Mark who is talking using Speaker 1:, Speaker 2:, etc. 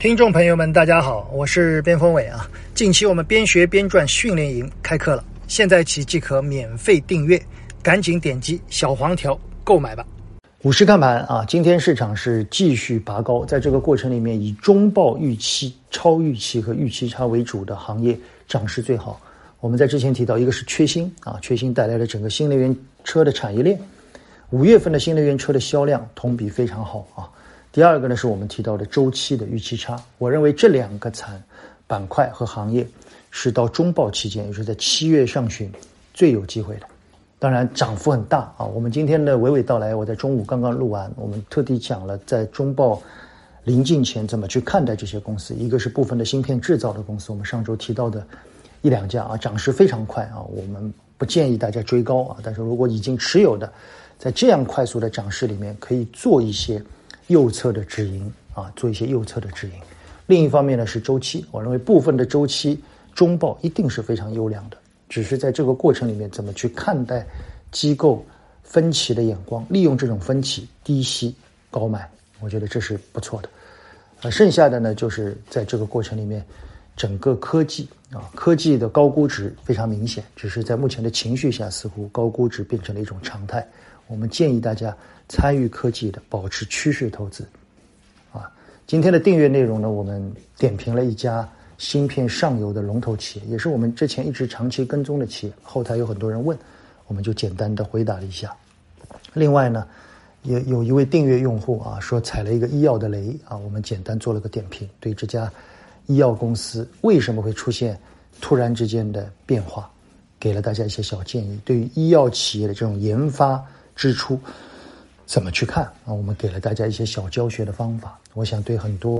Speaker 1: 听众朋友们，大家好，我是边锋伟啊。近期我们边学边赚训练营开课了，现在起即可免费订阅，赶紧点击小黄条购买吧。股市看盘啊，今天市场是继续拔高，在这个过程里面，以中报预期、超预期和预期差为主的行业涨势最好。我们在之前提到，一个是缺芯啊，缺芯带来了整个新能源车的产业链，五月份的新能源车的销量同比非常好啊。第二个呢，是我们提到的周期的预期差。我认为这两个产板块和行业是到中报期间，也就是在七月上旬最有机会的。当然，涨幅很大啊。我们今天的娓娓道来，我在中午刚刚录完，我们特地讲了在中报临近前怎么去看待这些公司。一个是部分的芯片制造的公司，我们上周提到的一两家啊，涨势非常快啊。我们不建议大家追高啊，但是如果已经持有的，在这样快速的涨势里面，可以做一些。右侧的止盈啊，做一些右侧的止盈。另一方面呢是周期，我认为部分的周期中报一定是非常优良的，只是在这个过程里面怎么去看待机构分歧的眼光，利用这种分歧低吸高买，我觉得这是不错的。呃，剩下的呢就是在这个过程里面，整个科技啊，科技的高估值非常明显，只是在目前的情绪下，似乎高估值变成了一种常态。我们建议大家参与科技的，保持趋势投资，啊，今天的订阅内容呢，我们点评了一家芯片上游的龙头企业，也是我们之前一直长期跟踪的企业。后台有很多人问，我们就简单的回答了一下。另外呢，也有一位订阅用户啊，说踩了一个医药的雷啊，我们简单做了个点评，对这家医药公司为什么会出现突然之间的变化，给了大家一些小建议。对于医药企业的这种研发。支出怎么去看啊？我们给了大家一些小教学的方法，我想对很多。